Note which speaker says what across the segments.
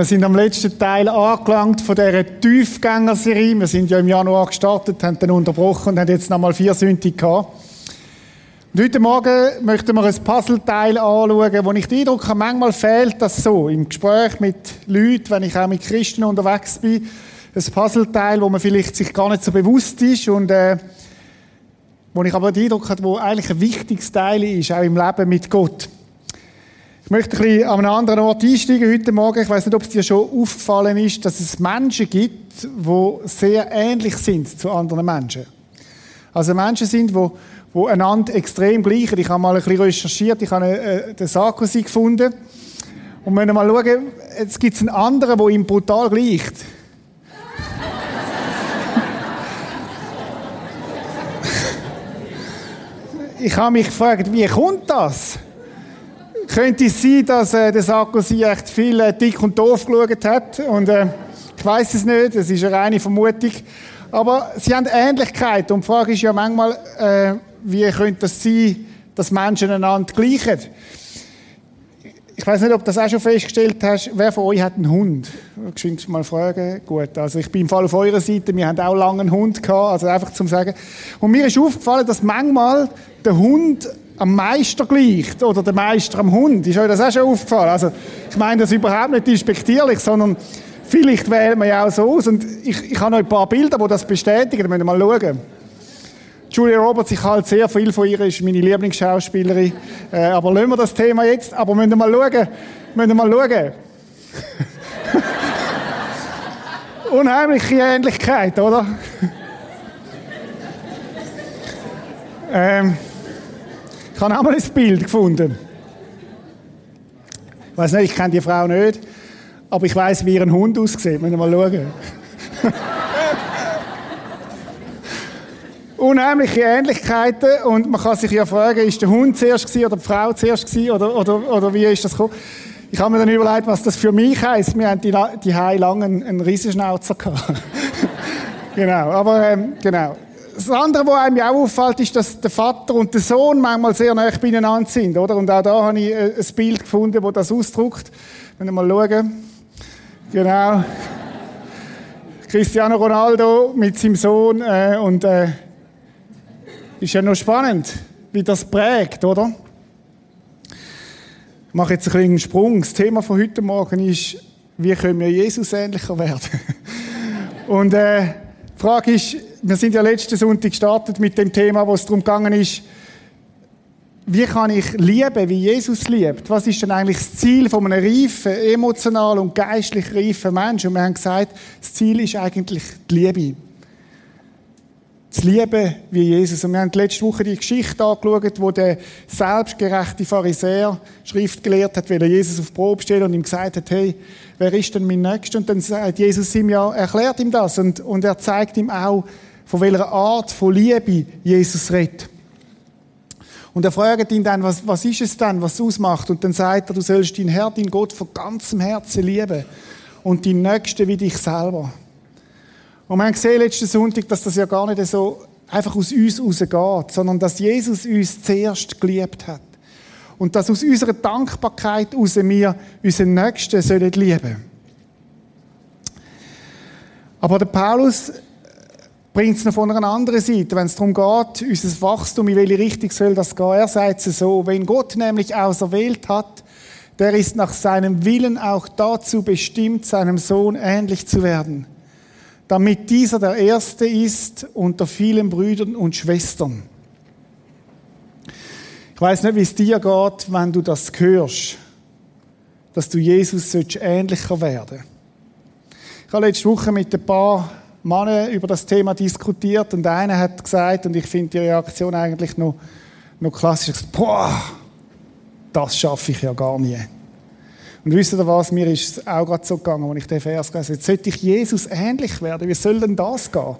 Speaker 1: Wir sind am letzten Teil angelangt von dieser Tiefgängerserie. Wir sind ja im Januar gestartet, haben dann unterbrochen und haben jetzt nochmal vier Sünden gehabt. Und heute Morgen möchten wir ein Puzzleteil anschauen, wo ich den Eindruck habe, manchmal fehlt das so im Gespräch mit Leuten, wenn ich auch mit Christen unterwegs bin. Ein Puzzleteil, wo man vielleicht sich gar nicht so bewusst ist und äh, wo ich aber den Eindruck habe, wo eigentlich ein wichtiges Teil ist, auch im Leben mit Gott. Ich möchte ein bisschen an einem anderen Ort einsteigen heute Morgen. Ich weiß nicht, ob es dir schon aufgefallen ist, dass es Menschen gibt, die sehr ähnlich sind zu anderen Menschen. Also Menschen sind, die, die einander extrem gleichen. Ich habe mal ein bisschen recherchiert, ich habe äh, den Sarkozy gefunden. Und wenn wir mal schauen, jetzt gibt es einen anderen, der ihm brutal gleicht. ich habe mich gefragt, wie kommt das? Könnte es sein, dass äh, der Sarkozy echt viel äh, dick und doof geschaut hat? Und äh, ich weiß es nicht, das ist eine reine Vermutung. Aber sie haben Ähnlichkeit. Und die Frage ist ja manchmal, äh, wie könnte es das sein, dass Menschen einander gleichen? Ich weiß nicht, ob du das auch schon festgestellt hast. Wer von euch hat einen Hund? Ich mal fragen. Gut, also ich bin im Fall auf eurer Seite. Wir haben auch lange einen Hund gehabt, also einfach zum sagen. Und mir ist aufgefallen, dass manchmal der Hund am Meister gleicht oder der Meister am Hund. Ist euch das auch schon aufgefallen? Also, ich meine das überhaupt nicht despektierlich, sondern vielleicht wählt man ja auch so aus. Und ich, ich habe noch ein paar Bilder, die das bestätigen. Da müssen wir mal schauen. Julia Roberts, ich halte sehr viel von ihr, ist meine Lieblingsschauspielerin. Äh, aber lassen wir das Thema jetzt. Aber müssen wir mal schauen. Müssen wir mal schauen. Unheimliche Ähnlichkeit, oder? ähm, ich habe auch mal ein Bild gefunden. Ich weiß nicht, ich kenne die Frau nicht, aber ich weiß, wie ihr Hund aussieht. Müssen wir mal schauen. Unheimliche Ähnlichkeiten und man kann sich ja fragen, ist der Hund zuerst gewesen oder die Frau zuerst gewesen oder, oder, oder wie ist das gekommen? Ich habe mir dann überlegt, was das für mich heisst. Wir haben die, die lang einen, einen Riesenschnauzer genau, aber ähm, genau. Das andere, was einem auch auffällt, ist, dass der Vater und der Sohn manchmal sehr nah beieinander sind, oder? Und auch da habe ich äh, ein Bild gefunden, das das ausdrückt. Wenn wir mal schauen. Genau. Cristiano Ronaldo mit seinem Sohn äh, und äh, ist ja noch spannend, wie das prägt, oder? Ich mache jetzt einen Sprung. Das Thema von heute Morgen ist, wie können wir Jesus ähnlicher werden? und äh, die Frage ist, wir sind ja letzten Sonntag gestartet mit dem Thema, wo es darum gegangen ist, wie kann ich lieben, wie Jesus liebt? Was ist denn eigentlich das Ziel von einem reifen, emotional und geistlich reifen Menschen? Und wir haben gesagt, das Ziel ist eigentlich die Liebe. Das Lieben wie Jesus. Und wir haben letzte Woche die Geschichte angeschaut, wo der selbstgerechte Pharisäer Schrift gelehrt hat, weil er Jesus auf die Probe stellt und ihm gesagt hat, hey, wer ist denn mein Nächster? Und dann sagt Jesus ihm ja, erklärt ihm das und, und er zeigt ihm auch, von welcher Art von Liebe Jesus redet. Und er fragt ihn dann, was, was ist es dann, was es ausmacht? Und dann sagt er, du sollst deinen Herr, deinen Gott von ganzem Herzen lieben und deinen Nächsten wie dich selber. Und wir haben gesehen letzten Sonntag, dass das ja gar nicht so einfach aus uns rausgeht, sondern dass Jesus uns zuerst geliebt hat. Und dass aus unserer Dankbarkeit heraus wir unseren Nächsten sollen lieben. Aber der Paulus bringt es noch von einer anderen Seite, wenn es darum geht, unser Wachstum, in welche Richtung soll das gehen. Er sagt es so, wenn Gott nämlich auserwählt hat, der ist nach seinem Willen auch dazu bestimmt, seinem Sohn ähnlich zu werden, damit dieser der Erste ist unter vielen Brüdern und Schwestern. Ich weiß nicht, wie es dir geht, wenn du das hörst, dass du Jesus ähnlicher werden sollst. Ich habe letzte Woche mit ein paar Männer über das Thema diskutiert und einer hat gesagt, und ich finde die Reaktion eigentlich noch, noch klassisch, boah, das schaffe ich ja gar nie. Und wisst ihr was, mir ist es auch gerade so gegangen, als ich den Vers gelesen habe. Jetzt sollte ich Jesus ähnlich werden. Wie soll denn das gehen?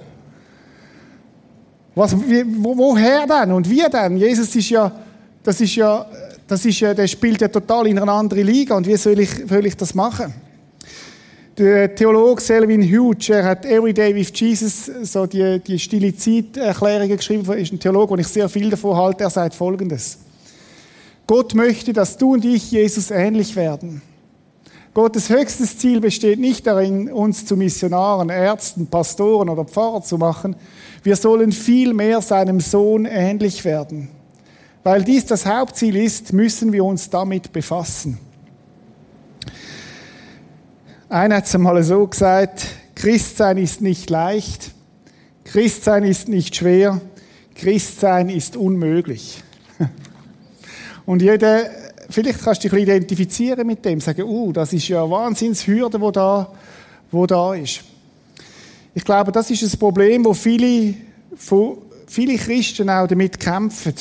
Speaker 1: Was, wie, wo, woher denn und wie denn? Jesus ist ja, das ist ja, das ist ja, der spielt ja total in eine andere Liga. Und wie soll ich, soll ich das machen? Der Theologe Selwyn Huge, er hat Every Day with Jesus, so die, die stille Zeiterklärungen geschrieben, ist ein Theologe, und ich sehr viel davon halte. Er sagt Folgendes. Gott möchte, dass du und ich Jesus ähnlich werden. Gottes höchstes Ziel besteht nicht darin, uns zu Missionaren, Ärzten, Pastoren oder Pfarrer zu machen. Wir sollen vielmehr seinem Sohn ähnlich werden. Weil dies das Hauptziel ist, müssen wir uns damit befassen. Einer hat es einmal so gesagt, Christsein ist nicht leicht, Christsein ist nicht schwer, Christsein ist unmöglich. Und jeder, vielleicht kannst du dich ein bisschen identifizieren mit dem, sagen, uh, das ist ja eine Wahnsinnshürde, wo da, wo da ist. Ich glaube, das ist ein Problem, wo viele, viele Christen auch damit kämpfen.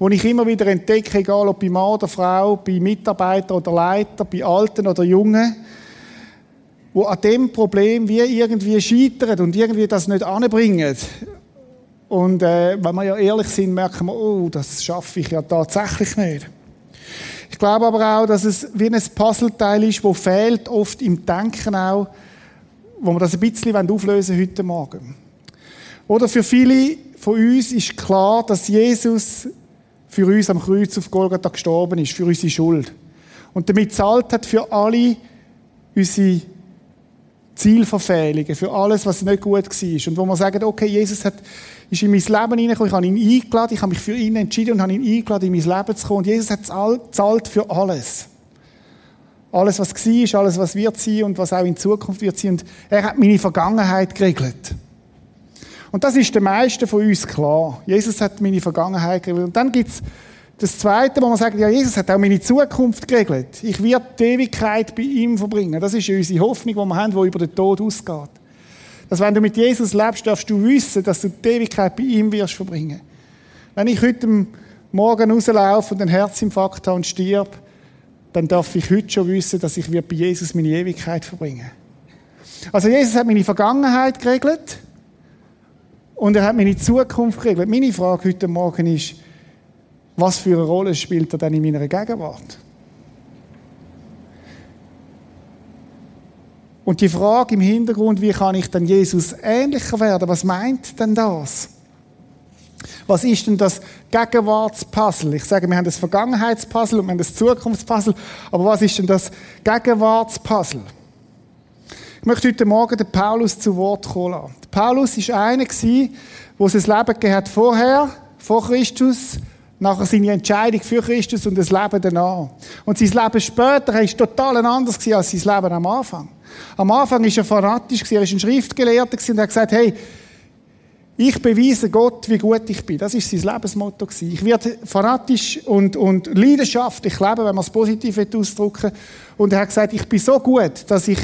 Speaker 1: Wo ich immer wieder entdecke, egal ob bei Mann oder Frau, bei Mitarbeitern oder Leiter, bei Alten oder Jungen, wo an dem Problem wie irgendwie scheitern und irgendwie das nicht anbringen. Und äh, wenn wir ja ehrlich sind, merken wir, oh, das schaffe ich ja tatsächlich nicht. Ich glaube aber auch, dass es wie ein Puzzleteil ist, wo fehlt oft im Denken auch, wo wir das ein bisschen auflösen heute Morgen. Oder für viele von uns ist klar, dass Jesus für uns am Kreuz auf Golgatha gestorben ist, für unsere Schuld. Und damit zahlt hat für alle unsere Zielverfehlungen, für alles, was nicht gut war. Und wo man sagt, okay, Jesus hat, ist in mein Leben hineingekommen, ich habe ihn eingeladen, ich habe mich für ihn entschieden und habe ihn eingeladen, in mein Leben zu kommen. Und Jesus hat zahlt für alles. Alles, was war, alles, was wird sein und was auch in Zukunft wird sein. Und er hat meine Vergangenheit geregelt. Und das ist den meisten von uns klar. Jesus hat meine Vergangenheit geregelt. Und dann gibt's das Zweite, wo man sagt, ja, Jesus hat auch meine Zukunft geregelt. Ich werde die Ewigkeit bei ihm verbringen. Das ist unsere Hoffnung, die wir haben, die über den Tod ausgeht. Dass wenn du mit Jesus lebst, darfst du wissen, dass du die Ewigkeit bei ihm wirst verbringen. Wenn ich heute Morgen rauslaufe und einen Herzinfarkt habe und stirb, dann darf ich heute schon wissen, dass ich bei Jesus meine Ewigkeit verbringen Also Jesus hat meine Vergangenheit geregelt und er hat meine Zukunft geregelt. Meine Frage heute Morgen ist, was für eine Rolle spielt er denn in meiner Gegenwart? Und die Frage im Hintergrund, wie kann ich denn Jesus ähnlicher werden? Was meint denn das? Was ist denn das Gegenwartspuzzle? Ich sage, wir haben das Vergangenheitspuzzle und wir haben das Zukunftspuzzle. Aber was ist denn das Gegenwartspuzzle? Ich möchte heute Morgen den Paulus zu Wort kommen lassen. Paulus war einer, der sein Leben gehabt vorher, vor Christus, nachher seine Entscheidung für Christus und das Leben danach. Und sein Leben später war total anders als sein Leben am Anfang. Am Anfang war er fanatisch, er war ein Schriftgelehrter und hat gesagt, hey, ich beweise Gott, wie gut ich bin. Das war sein Lebensmotto. Ich werde fanatisch und, und leidenschaftlich leben, wenn man es positiv ausdrücken Und er hat gesagt, ich bin so gut, dass ich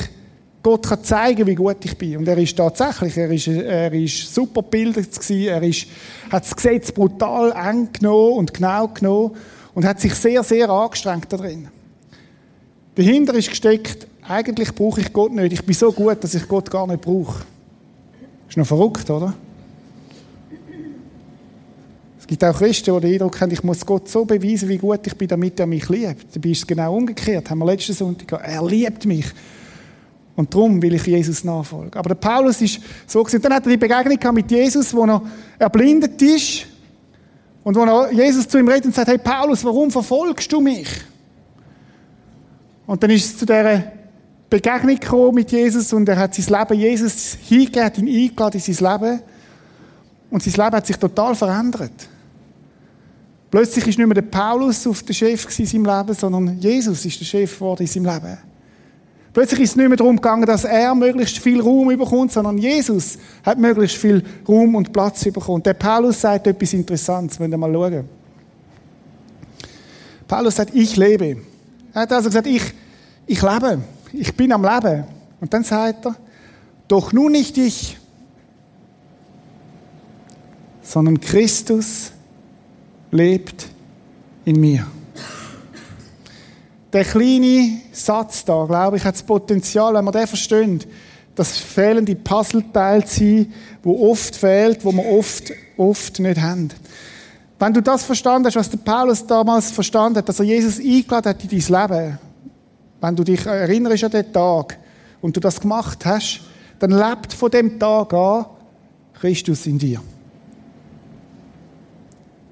Speaker 1: Gott kann zeigen, wie gut ich bin. Und er ist tatsächlich, er ist, er ist super gebildet gewesen, er ist, hat das Gesetz brutal eng genommen und genau genommen und hat sich sehr, sehr angestrengt darin. Dahinter ist gesteckt, eigentlich brauche ich Gott nicht. Ich bin so gut, dass ich Gott gar nicht brauche. Ist noch verrückt, oder? Es gibt auch Christen, die den Eindruck haben, ich muss Gott so beweisen, wie gut ich bin, damit er mich liebt. Dabei ist es genau umgekehrt. Haben wir letzten Sonntag gesagt. Er liebt mich. Und darum will ich Jesus nachfolgen. Aber der Paulus ist so gewesen. Dann hat er die Begegnung mit Jesus, wo er erblindet ist. Und wo er Jesus zu ihm redet und sagt, hey Paulus, warum verfolgst du mich? Und dann ist es zu dieser Begegnung gekommen mit Jesus und er hat sein Leben Jesus hingegeben, ihn eingeladen in sein Leben. Und sein Leben hat sich total verändert. Plötzlich ist nicht mehr der Paulus auf der Chef in seinem Leben, sondern Jesus ist der Chef geworden in seinem Leben. Plötzlich ist es nicht mehr darum gegangen, dass er möglichst viel Raum bekommt, sondern Jesus hat möglichst viel Raum und Platz bekommen. Der Paulus sagt etwas Interessantes, wenn wir mal schauen. Paulus sagt, ich lebe. Er hat also gesagt, ich, ich lebe. Ich bin am Leben. Und dann sagt er, doch nun nicht ich, sondern Christus lebt in mir. Der kleine Satz da, glaube ich, hat das Potenzial, wenn wir den verstehen, das fehlende Puzzleteil zu sein, wo oft fehlt, wo wir oft, oft nicht haben. Wenn du das verstanden hast, was der Paulus damals verstanden hat, dass er Jesus eingeladen hat in dein Leben, wenn du dich erinnerst an den Tag und du das gemacht hast, dann lebt von dem Tag an Christus in dir.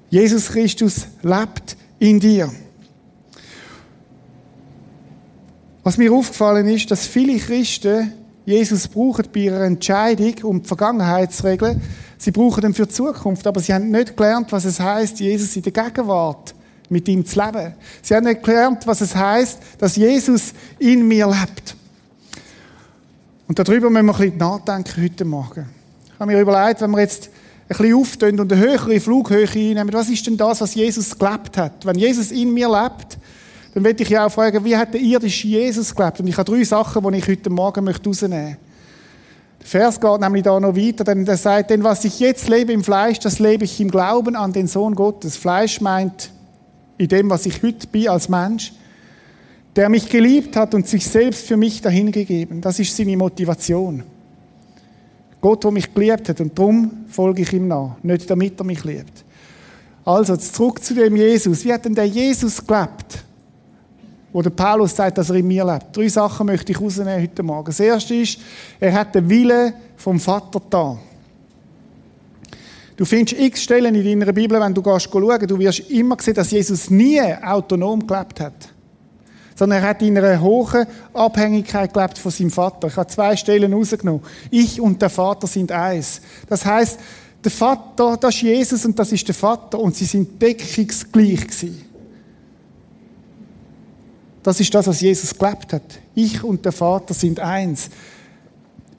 Speaker 1: Jesus Christus lebt in dir. Was mir aufgefallen ist, dass viele Christen Jesus brauchen bei ihrer Entscheidung, um die Vergangenheit zu regeln. Sie brauchen ihn für die Zukunft, aber sie haben nicht gelernt, was es heißt, Jesus in der Gegenwart mit ihm zu leben. Sie haben nicht gelernt, was es heißt, dass Jesus in mir lebt. Und darüber müssen wir ein bisschen nachdenken heute Morgen. Ich habe mir überlegt, wenn wir jetzt ein bisschen auftun und eine höhere Flughöhe einnehmen, was ist denn das, was Jesus gelebt hat? Wenn Jesus in mir lebt, dann möchte ich ja auch fragen, wie hat der irdische Jesus gelebt? Und ich habe drei Sachen, die ich heute Morgen möchte rausnehmen möchte. Der Vers geht nämlich da noch weiter, denn er sagt, denn was ich jetzt lebe im Fleisch, das lebe ich im Glauben an den Sohn Gottes. Fleisch meint in dem, was ich heute bin als Mensch, der mich geliebt hat und sich selbst für mich dahingegeben. Das ist seine Motivation. Gott, der mich geliebt hat und darum folge ich ihm nach, nicht damit er mich liebt. Also, zurück zu dem Jesus. Wie hat denn der Jesus gelebt? Wo der Paulus sagt, dass er in mir lebt. Drei Sachen möchte ich rausnehmen heute Morgen. Das erste ist, er hat den Willen vom Vater da. Du findest x Stellen in deiner Bibel, wenn du gehst schauen, du wirst immer sehen, dass Jesus nie autonom gelebt hat. Sondern er hat in einer hohen Abhängigkeit gelebt von seinem Vater. Ich habe zwei Stellen rausgenommen. Ich und der Vater sind eins. Das heißt, der Vater, das ist Jesus und das ist der Vater und sie sind deckungsgleich gewesen. Das ist das, was Jesus gelebt hat. Ich und der Vater sind eins.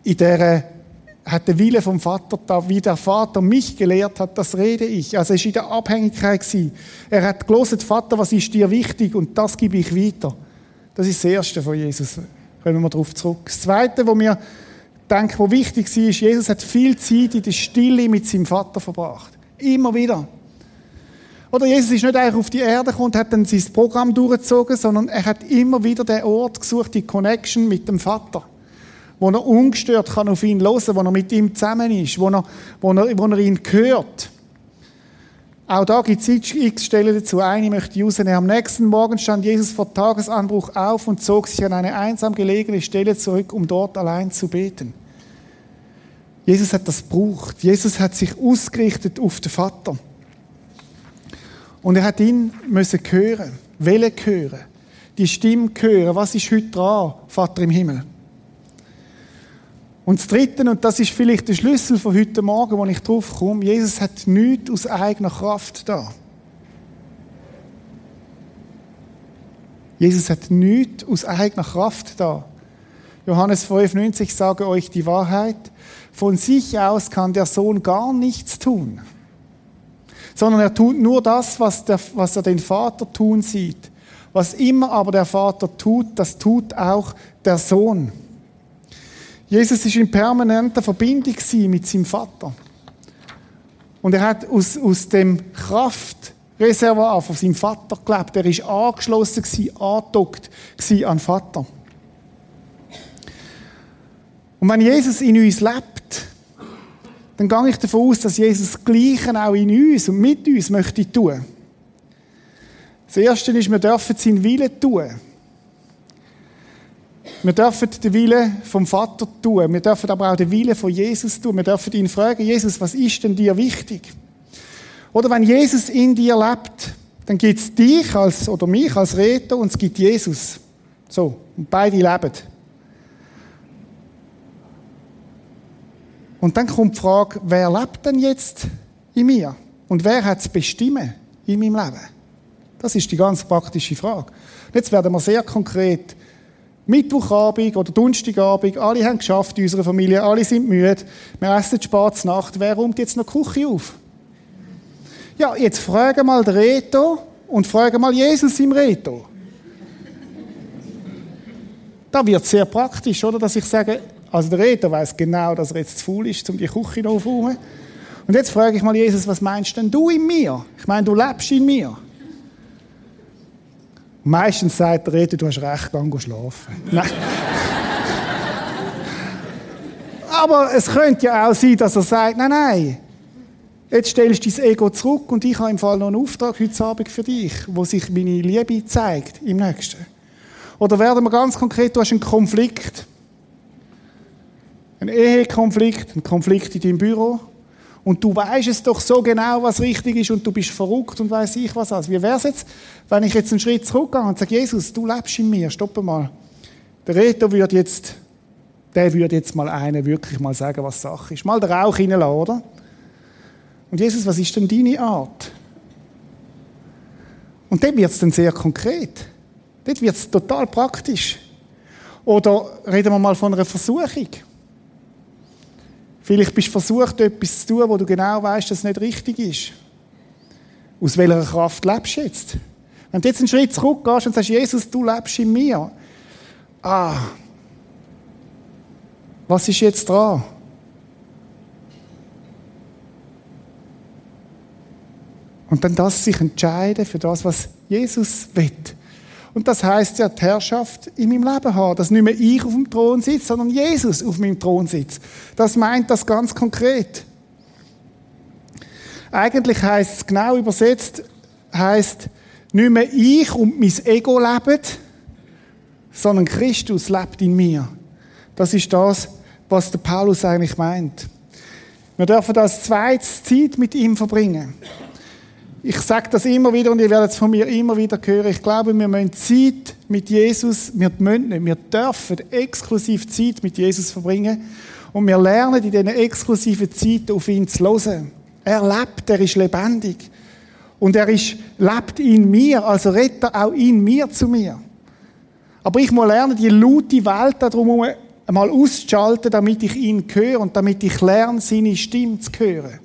Speaker 1: In der hat der Wille vom Vater da, wie der Vater mich gelehrt hat, das rede ich. Also er war in der Abhängigkeit gewesen. Er hat gelesen, Vater, was ist dir wichtig? Und das gebe ich weiter. Das ist das Erste von Jesus. Kommen wir darauf zurück. Das Zweite, wo mir denke, wo wichtig war, ist, Jesus hat viel Zeit in der Stille mit seinem Vater verbracht. Immer wieder. Oder Jesus ist nicht einfach auf die Erde gekommen und hat dann sein Programm durchgezogen, sondern er hat immer wieder den Ort gesucht, die Connection mit dem Vater. Wo er ungestört kann auf ihn hören, wo er mit ihm zusammen ist, wo er, wo er, wo er ihn hört. Auch da gibt es x Stellen dazu. Eine möchte ich rausnehmen. Am nächsten Morgen stand Jesus vor Tagesanbruch auf und zog sich an eine einsam gelegene Stelle zurück, um dort allein zu beten. Jesus hat das gebraucht. Jesus hat sich ausgerichtet auf den Vater. Und er hat ihn müssen hören, Welle hören, die Stimme hören. Was ist heute dran, Vater im Himmel? Und das Dritte, und das ist vielleicht der Schlüssel von heute Morgen, wo ich drauf komme, Jesus hat nichts aus eigener Kraft da. Jesus hat nichts aus eigener Kraft da. Johannes 5,90 sage euch die Wahrheit. Von sich aus kann der Sohn gar nichts tun sondern er tut nur das, was, der, was er den Vater tun sieht. Was immer aber der Vater tut, das tut auch der Sohn. Jesus ist in permanenter Verbindung mit seinem Vater. Und er hat aus, aus dem Kraftreservoir von seinem Vater gelebt. Er ist angeschlossen, angedockt an Vater. Und wenn Jesus in uns lebt, dann gehe ich davon aus, dass Jesus das Gleiche auch in uns und mit uns möchte tun. Das Erste ist, wir dürfen seinen Willen tun. Wir dürfen den Willen vom Vater tun. Wir dürfen aber auch den Willen von Jesus tun. Wir dürfen ihn fragen, Jesus, was ist denn dir wichtig? Oder wenn Jesus in dir lebt, dann gibt es dich als, oder mich als Retter und es gibt Jesus. So. Und beide leben. Und dann kommt die Frage, wer lebt denn jetzt in mir? Und wer hat es bestimmen in meinem Leben? Das ist die ganz praktische Frage. Jetzt werden wir sehr konkret. Mittwochabend oder Donnerstagabend, alle haben geschafft in unserer Familie, alle sind müde, wir essen spät Nacht, wer räumt jetzt noch die Küche auf? Ja, jetzt frage mal den Reto und frage mal Jesus im Reto. Da wird sehr praktisch, oder? Dass ich sage, also der Reto weiß genau, dass er jetzt zu faul ist, um die Küche aufzuräumen. Und jetzt frage ich mal Jesus, was meinst denn du in mir? Ich meine, du lebst in mir. Meistens sagt der Rede, du hast recht, geh schlafen. Nein. Aber es könnte ja auch sein, dass er sagt, nein, nein, jetzt stellst du dein Ego zurück und ich habe im Fall noch einen Auftrag heute Abend für dich, wo sich meine Liebe zeigt im Nächsten. Oder werden wir ganz konkret, du hast einen Konflikt. Ein Ehekonflikt, ein Konflikt in deinem Büro. Und du weißt es doch so genau, was richtig ist und du bist verrückt und weiß ich was alles. Wie wäre es jetzt, wenn ich jetzt einen Schritt zurückgehe und sage, Jesus, du lebst in mir, stopp mal. Der Reto würde jetzt, der würde jetzt mal einen wirklich mal sagen, was Sache ist. Mal den Rauch reinlassen, oder? Und Jesus, was ist denn deine Art? Und dann wird es dann sehr konkret. Dort wird es total praktisch. Oder reden wir mal von einer Versuchung. Vielleicht bist du versucht, etwas zu tun, wo du genau weißt, dass es nicht richtig ist. Aus welcher Kraft lebst du jetzt? Wenn du jetzt einen Schritt zurückgehst und sagst, Jesus, du lebst in mir. Ah, was ist jetzt dran? Und dann das sich entscheiden für das, was Jesus will. Und das heißt ja, die Herrschaft in meinem Leben haben. Dass nicht mehr ich auf dem Thron sitze, sondern Jesus auf meinem Thron sitzt. Das meint das ganz konkret. Eigentlich heißt es genau übersetzt, heißt nicht mehr ich und mein Ego leben, sondern Christus lebt in mir. Das ist das, was der Paulus eigentlich meint. Wir dürfen als zweites Zeit mit ihm verbringen. Ich sage das immer wieder und ihr werdet es von mir immer wieder hören. Ich glaube, wir müssen Zeit mit Jesus, wir müssen nicht, wir dürfen exklusiv Zeit mit Jesus verbringen. Und wir lernen in diesen exklusiven Zeiten auf ihn zu hören. Er lebt, er ist lebendig. Und er ist, lebt in mir, also redet er auch in mir zu mir. Aber ich muss lernen, die laute Welt da drumherum einmal auszuschalten, damit ich ihn höre und damit ich lerne, seine Stimme zu hören.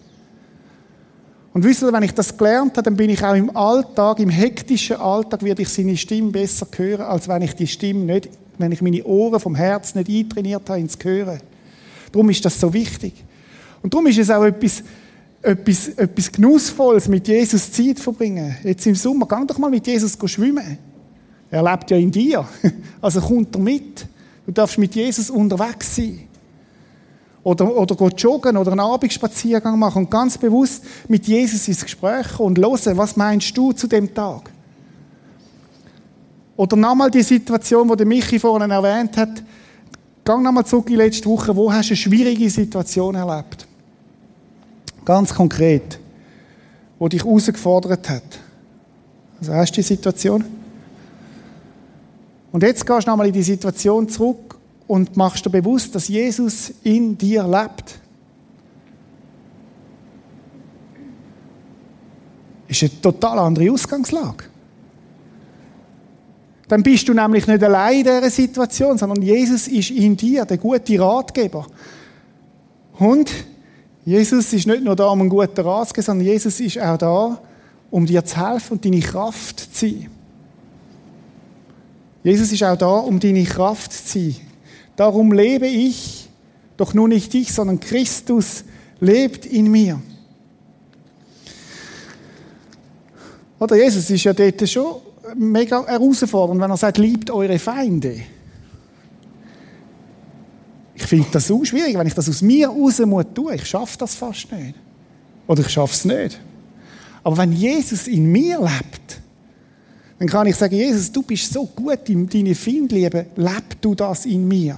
Speaker 1: Und wisst ihr, wenn ich das gelernt habe, dann bin ich auch im Alltag, im hektischen Alltag, werde ich seine Stimme besser hören, als wenn ich die Stimme nicht, wenn ich meine Ohren vom Herz nicht eintrainiert habe, ins Hören. Darum ist das so wichtig. Und darum ist es auch etwas, etwas, etwas Genussvolles, mit Jesus Zeit verbringen. Jetzt im Sommer, geh doch mal mit Jesus schwimmen. Er lebt ja in dir. Also kommt er mit. Du darfst mit Jesus unterwegs sein. Oder, oder go joggen oder einen Abendspaziergang machen und ganz bewusst mit Jesus ins Gespräch und hören, was meinst du zu dem Tag? Oder nochmal die Situation, die Michi vorhin erwähnt hat. Gang nochmal zurück in die letzte Woche. Wo hast du eine schwierige Situation erlebt? Ganz konkret. Wo dich herausgefordert hat. Also hast du die Situation? Und jetzt gehst du nochmal in die Situation zurück und machst dir bewusst, dass Jesus in dir lebt. Ist eine total andere Ausgangslage. Dann bist du nämlich nicht allein in dieser Situation, sondern Jesus ist in dir, der gute Ratgeber. Und Jesus ist nicht nur da, um einen guten Rat zu geben, sondern Jesus ist auch da, um dir zu helfen und deine Kraft zu sein. Jesus ist auch da, um deine Kraft zu sein. Darum lebe ich, doch nur nicht ich, sondern Christus lebt in mir. Oder Jesus ist ja dort schon mega herausfordernd, wenn er sagt, liebt eure Feinde. Ich finde das so schwierig, wenn ich das aus mir raus muss tun. Ich schaffe das fast nicht. Oder ich schaffe es nicht. Aber wenn Jesus in mir lebt, dann kann ich sagen, Jesus, du bist so gut in deine Findliebe, leb du das in mir.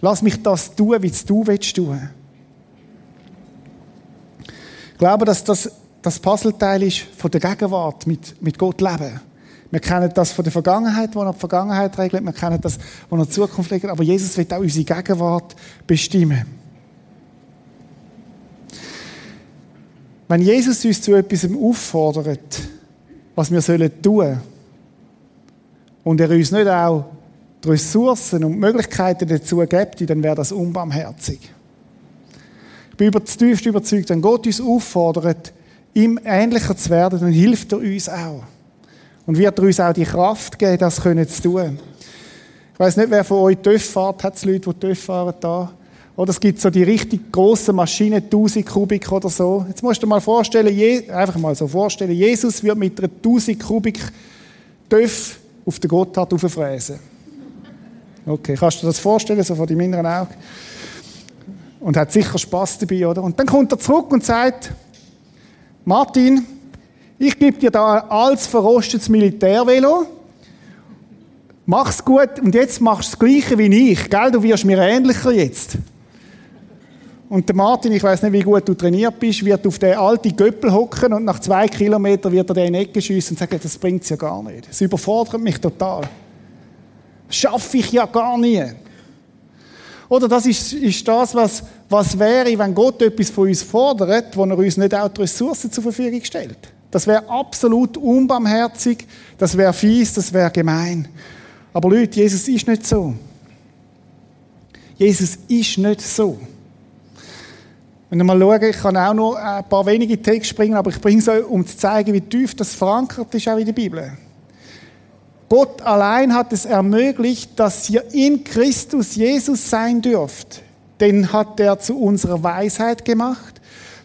Speaker 1: Lass mich das tun, wie es du willst tun. Ich glaube, dass das das Puzzleteil ist von der Gegenwart mit, mit Gott leben. Wir kennen das von der Vergangenheit, wo er die Vergangenheit regelt. Wir kennen das, wo er die Zukunft regelt. Aber Jesus wird auch unsere Gegenwart bestimmen. Wenn Jesus uns zu etwas auffordert, was wir sollen tun, und er uns nicht auch die Ressourcen und die Möglichkeiten dazu gibt, dann wäre das unbarmherzig. Ich bin tiefst überzeugt, wenn Gott uns auffordert, ihm ähnlicher zu werden, dann hilft er uns auch. Und wird er uns auch die Kraft geben, das zu tun. Ich weiß nicht, wer von euch TÜV fährt. Hat es Leute, die TÜV fahren da? Oder es gibt so die richtig grossen Maschinen, 1000 Kubik oder so. Jetzt musst du dir mal vorstellen, einfach mal so vorstellen, Jesus wird mit einer 1000 Kubik Töff auf den Gotthard auffräsen. Okay, kannst du dir das vorstellen, so vor deinem inneren Auge? Und hat sicher Spaß dabei, oder? Und dann kommt er zurück und sagt, Martin, ich gebe dir da ein altes, verrostetes Militärvelo. Mach's gut und jetzt machst du das Gleiche wie ich, gell? Du wirst mir ähnlicher jetzt. Und der Martin, ich weiß nicht, wie gut du trainiert bist, wird auf den alten Göppel hocken und nach zwei Kilometern wird er den in die Ecke schiessen und sagen, das bringt's ja gar nicht. Das überfordert mich total. Das schaffe ich ja gar nie. Oder das ist, ist das, was, was wäre, wenn Gott etwas von uns fordert, wo er uns nicht auch die Ressourcen zur Verfügung stellt. Das wäre absolut unbarmherzig, das wäre fies, das wäre gemein. Aber Leute, Jesus ist nicht so. Jesus ist nicht so. Wenn wir mal schauen, ich kann auch nur ein paar wenige Texte bringen, aber ich bringe es euch, um zu zeigen, wie tief das verankert ist auch in der Bibel. Gott allein hat es ermöglicht, dass ihr in Christus Jesus sein dürft. Den hat er zu unserer Weisheit gemacht.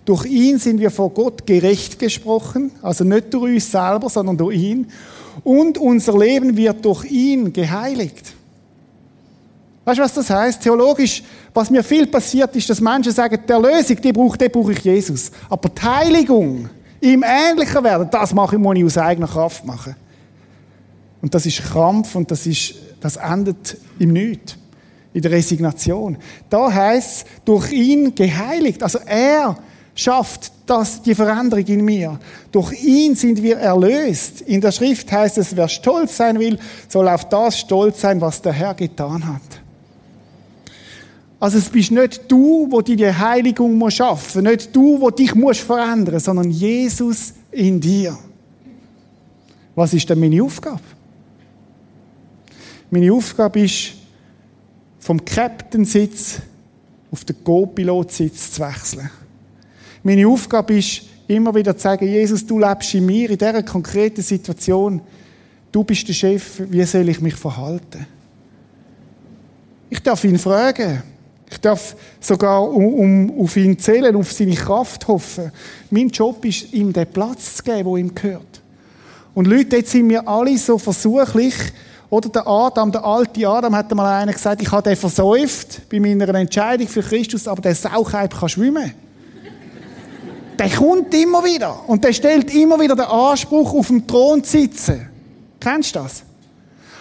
Speaker 1: Durch ihn sind wir vor Gott gerecht gesprochen, also nicht durch uns selber, sondern durch ihn. Und unser Leben wird durch ihn geheiligt. Weißt du, was das heißt? Theologisch, was mir viel passiert, ist, dass Menschen sagen, der Lösung, die brauche, die brauche ich Jesus. Aber die Heiligung, ihm ähnlicher werden, das mache ich, muss ich aus eigener Kraft machen. Und das ist Krampf und das ist, das endet im Nichts. In der Resignation. Da heißt es, durch ihn geheiligt. Also er schafft das, die Veränderung in mir. Durch ihn sind wir erlöst. In der Schrift heißt es, wer stolz sein will, soll auf das stolz sein, was der Herr getan hat. Also es bist nicht du, wo die Heiligung muss schaffen, nicht du, wo dich musst verändern, sondern Jesus in dir. Was ist denn meine Aufgabe? Meine Aufgabe ist, vom Captain-Sitz auf den Co-Pilot-Sitz zu wechseln. Meine Aufgabe ist, immer wieder zu sagen, Jesus, du lebst in mir, in dieser konkreten Situation. Du bist der Chef, wie soll ich mich verhalten? Ich darf ihn fragen. Ich darf sogar um, um, auf ihn zählen, auf seine Kraft hoffen. Mein Job ist, ihm den Platz zu geben, wo ihm gehört. Und Leute, jetzt sind wir alle so versuchlich, oder der Adam, der alte Adam, hat mal einer gesagt, ich habe den versäuft bei meiner Entscheidung für Christus, aber der Sauchheib kann schwimmen. der kommt immer wieder und der stellt immer wieder den Anspruch, auf dem Thron zu sitzen. Kennst du das?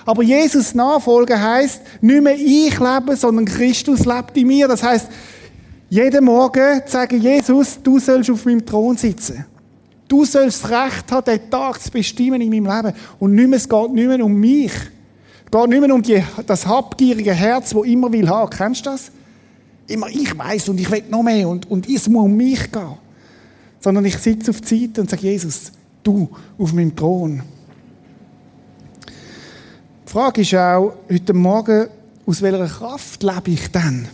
Speaker 1: Aber Jesus Nachfolger heißt nicht mehr ich lebe, sondern Christus lebt in mir. Das heißt, jeden Morgen sagen Jesus, du sollst auf meinem Thron sitzen. Du sollst das Recht haben, den Tag zu bestimmen in meinem Leben. Und nicht mehr, es geht nicht mehr um mich. Es geht nicht mehr um die, das habgierige Herz, das immer will haben. Kennst du das? Immer ich weiß und ich will noch mehr und, und es muss um mich gehen. Sondern ich sitze auf die Seite und sage, Jesus, du auf meinem Thron. Die Frage ist auch heute Morgen, aus welcher Kraft lebe ich denn?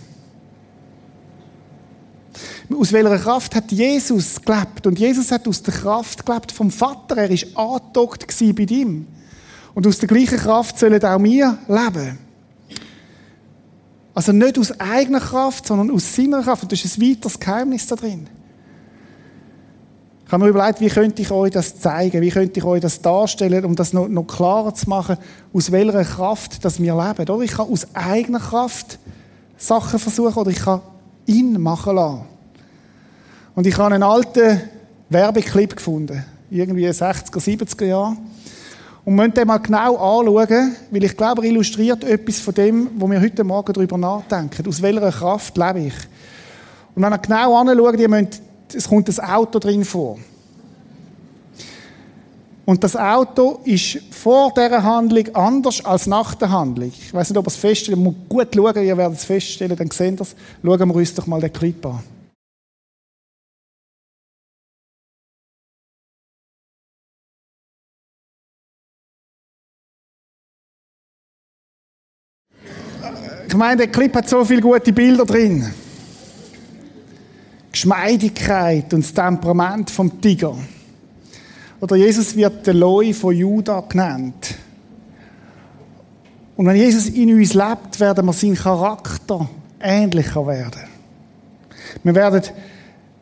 Speaker 1: Aus welcher Kraft hat Jesus gelebt? Und Jesus hat aus der Kraft gelebt vom Vater. Er war angedockt bei ihm. Und aus der gleichen Kraft sollen auch wir leben. Also nicht aus eigener Kraft, sondern aus seiner Kraft. Und das ist ein weiteres Geheimnis da drin. Habe mir überlegt, wie könnte ich euch das zeigen, wie könnte ich euch das darstellen, um das noch, noch klarer zu machen, aus welcher Kraft das wir leben. Oder ich kann aus eigener Kraft Sachen versuchen oder ich kann ihn machen lassen. Und ich habe einen alten Werbeclip gefunden, irgendwie 60er, 70er Jahre. Und müssen den mal genau anschauen, weil ich glaube, er illustriert etwas von dem, wo wir heute Morgen darüber nachdenken. Aus welcher Kraft lebe ich? Und wenn ihr genau anschaut, ihr müsst es kommt das Auto drin vor. Und das Auto ist vor dieser Handlung anders als nach der Handlung. Ich weiß nicht, ob ihr es feststellt. Ihr müsst gut schauen, ihr werdet es feststellen, dann seht ihr es. Schauen wir uns doch mal den Clip an. Ich meine, der Clip hat so viele gute Bilder drin. Geschmeidigkeit und das Temperament vom Tiger. Oder Jesus wird der Loi von Juda genannt. Und wenn Jesus in uns lebt, werden wir seinen Charakter ähnlicher werden. Wir werden,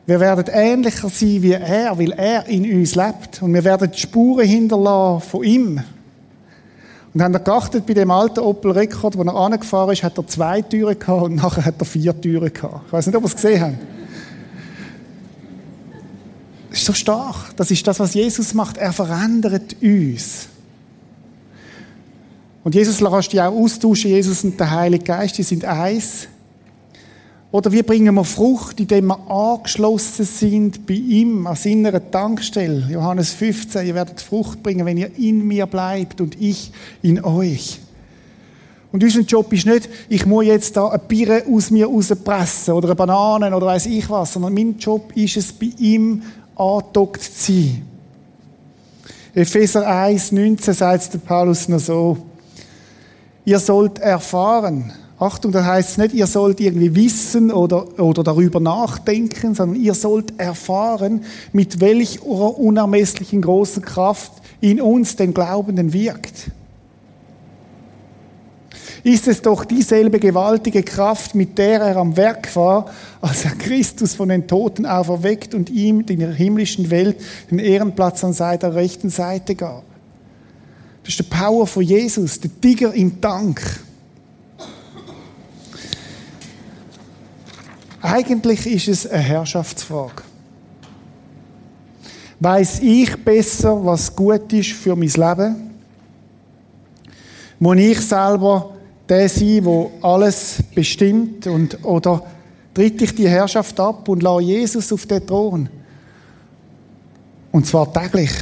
Speaker 1: wir werden ähnlicher sein wie er, weil er in uns lebt. Und wir werden die Spuren hinterlassen von ihm. Und haben ihr geachtet, bei dem alten Opel Rekord, wo er angefahren ist, hat er zwei Türen gehabt und nachher hat er vier Türen gehabt. Ich weiß nicht, ob ihr es gesehen habt. Das ist so stark. Das ist das, was Jesus macht. Er verändert uns. Und Jesus lässt dich auch austauschen, Jesus und der Heilige Geist, die sind eins. Oder wie bringen wir Frucht, indem wir angeschlossen sind bei ihm, an seiner Tankstelle. Johannes 15, ihr werdet Frucht bringen, wenn ihr in mir bleibt und ich in euch. Und unser Job ist nicht, ich muss jetzt da eine Birne aus mir rauspressen oder eine Banane oder weiß ich was, sondern mein Job ist es, bei ihm angedockt zu sein. Epheser 1, 19 sagt der Paulus noch so, ihr sollt erfahren, Achtung, das heißt nicht, ihr sollt irgendwie wissen oder, oder darüber nachdenken, sondern ihr sollt erfahren, mit welch unermesslichen großen Kraft in uns, den Glaubenden, wirkt. Ist es doch dieselbe gewaltige Kraft, mit der er am Werk war, als er Christus von den Toten auferweckt und ihm in der himmlischen Welt den Ehrenplatz an seiner rechten Seite gab. Das ist die Power von Jesus, der Tiger im Tank. Eigentlich ist es eine Herrschaftsfrage. Weiß ich besser, was gut ist für mein Leben? Muss ich selber der sein, der alles bestimmt? Und, oder tritt ich die Herrschaft ab und lasse Jesus auf den Thron? Und zwar täglich.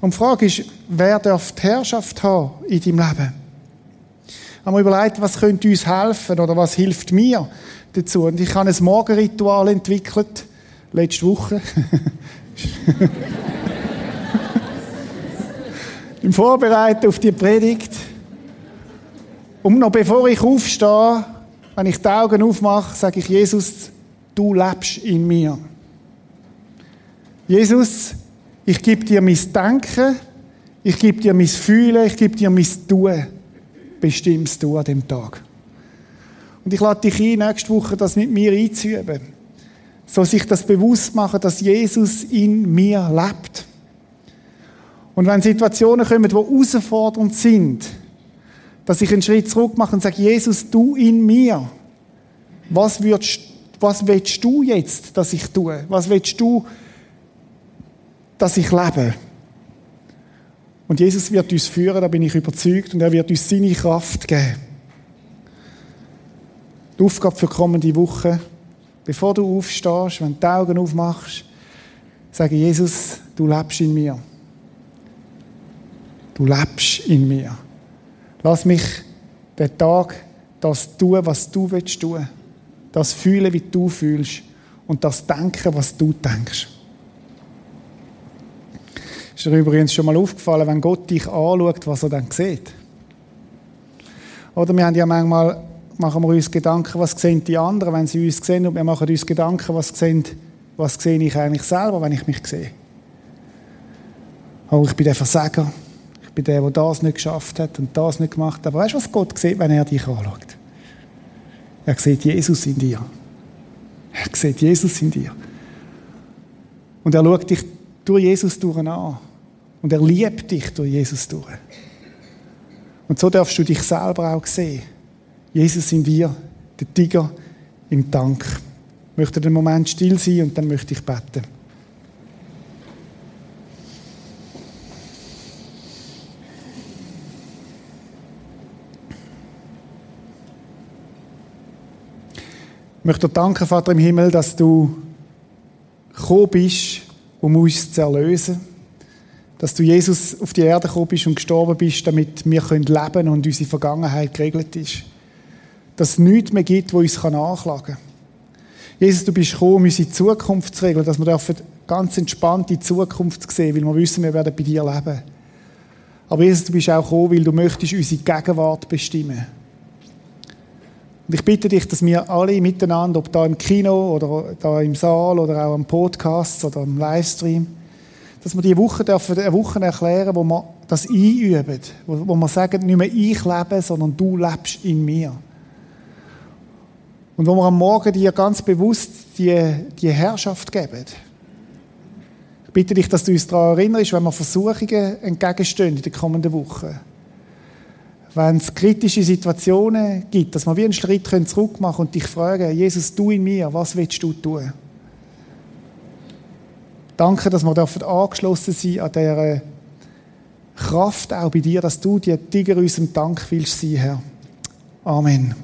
Speaker 1: Und die Frage ist, wer darf die Herrschaft haben in deinem Leben? Haben wir überlegt, was könnte uns helfen oder was hilft mir? dazu. Und ich habe ein Morgenritual entwickelt, letzte Woche. Im Vorbereiten auf die Predigt. Und noch bevor ich aufstehe, wenn ich die Augen aufmache, sage ich, Jesus, du lebst in mir. Jesus, ich gebe dir mein Denken, ich gebe dir mein Fühlen, ich gebe dir mein Tun. Bestimmst du an dem Tag. Und ich lade dich ein, nächste Woche das mit mir einzuüben. So sich das bewusst machen, dass Jesus in mir lebt. Und wenn Situationen kommen, die herausfordernd sind, dass ich einen Schritt zurück mache und sage, Jesus, du in mir. Was, würdest, was willst du jetzt, dass ich tue? Was willst du, dass ich lebe? Und Jesus wird uns führen, da bin ich überzeugt, und er wird uns seine Kraft geben. Die Aufgabe für die kommende Woche, bevor du aufstehst, wenn du die Augen aufmachst, sage Jesus, du lebst in mir. Du lebst in mir. Lass mich den Tag das tun, was du willst tun. Das fühlen, wie du fühlst. Und das denken, was du denkst. Ist dir übrigens schon mal aufgefallen, wenn Gott dich anschaut, was er dann sieht? Oder wir haben ja manchmal machen wir uns Gedanken, was sehen die anderen, wenn sie uns sehen, und wir machen uns Gedanken, was, sehen, was sehe ich eigentlich selber, wenn ich mich sehe. Oh, ich bin der Versager. Bin der, der das nicht geschafft hat und das nicht gemacht hat. Aber weißt du, was Gott sieht, wenn er dich anschaut? Er sieht Jesus in dir. Er sieht Jesus in dir. Und er schaut dich durch Jesus durch an. Und er liebt dich durch Jesus durch. Und so darfst du dich selber auch sehen. Jesus in dir, der Tiger im Tank. Ich möchte einen Moment still sein und dann möchte ich beten. Möchte dir danken, Vater im Himmel, dass du gekommen bist, um uns zu erlösen. Dass du Jesus auf die Erde gekommen bist und gestorben bist, damit wir leben können und unsere Vergangenheit geregelt ist dass es nichts mehr gibt, wo uns anklagen kann. Jesus, du bist gekommen, um unsere Zukunft zu regeln, dass wir dürfen ganz entspannt die Zukunft sehen, weil wir wissen, wir werden bei dir leben. Aber Jesus, du bist auch gekommen, weil du möchtest unsere Gegenwart bestimmen. Und ich bitte dich, dass wir alle miteinander, ob da im Kino oder da im Saal oder auch am Podcast oder am Livestream, dass wir diese Woche dürfen, eine Woche erklären, wo wir das einüben, wo, wo wir sagen, nicht mehr ich lebe, sondern du lebst in mir. Und wo wir am Morgen dir ganz bewusst die, die Herrschaft geben. Ich bitte dich, dass du uns daran erinnerst, wenn wir Versuchungen entgegenstehen in den kommenden Wochen. Wenn es kritische Situationen gibt, dass wir wie einen Schritt zurück machen und dich fragen, Jesus, du in mir, was willst du tun? Danke, dass wir angeschlossen sein an dieser Kraft auch bei dir, dass du dir Tiger unserem Dank willst sein, Herr. Amen.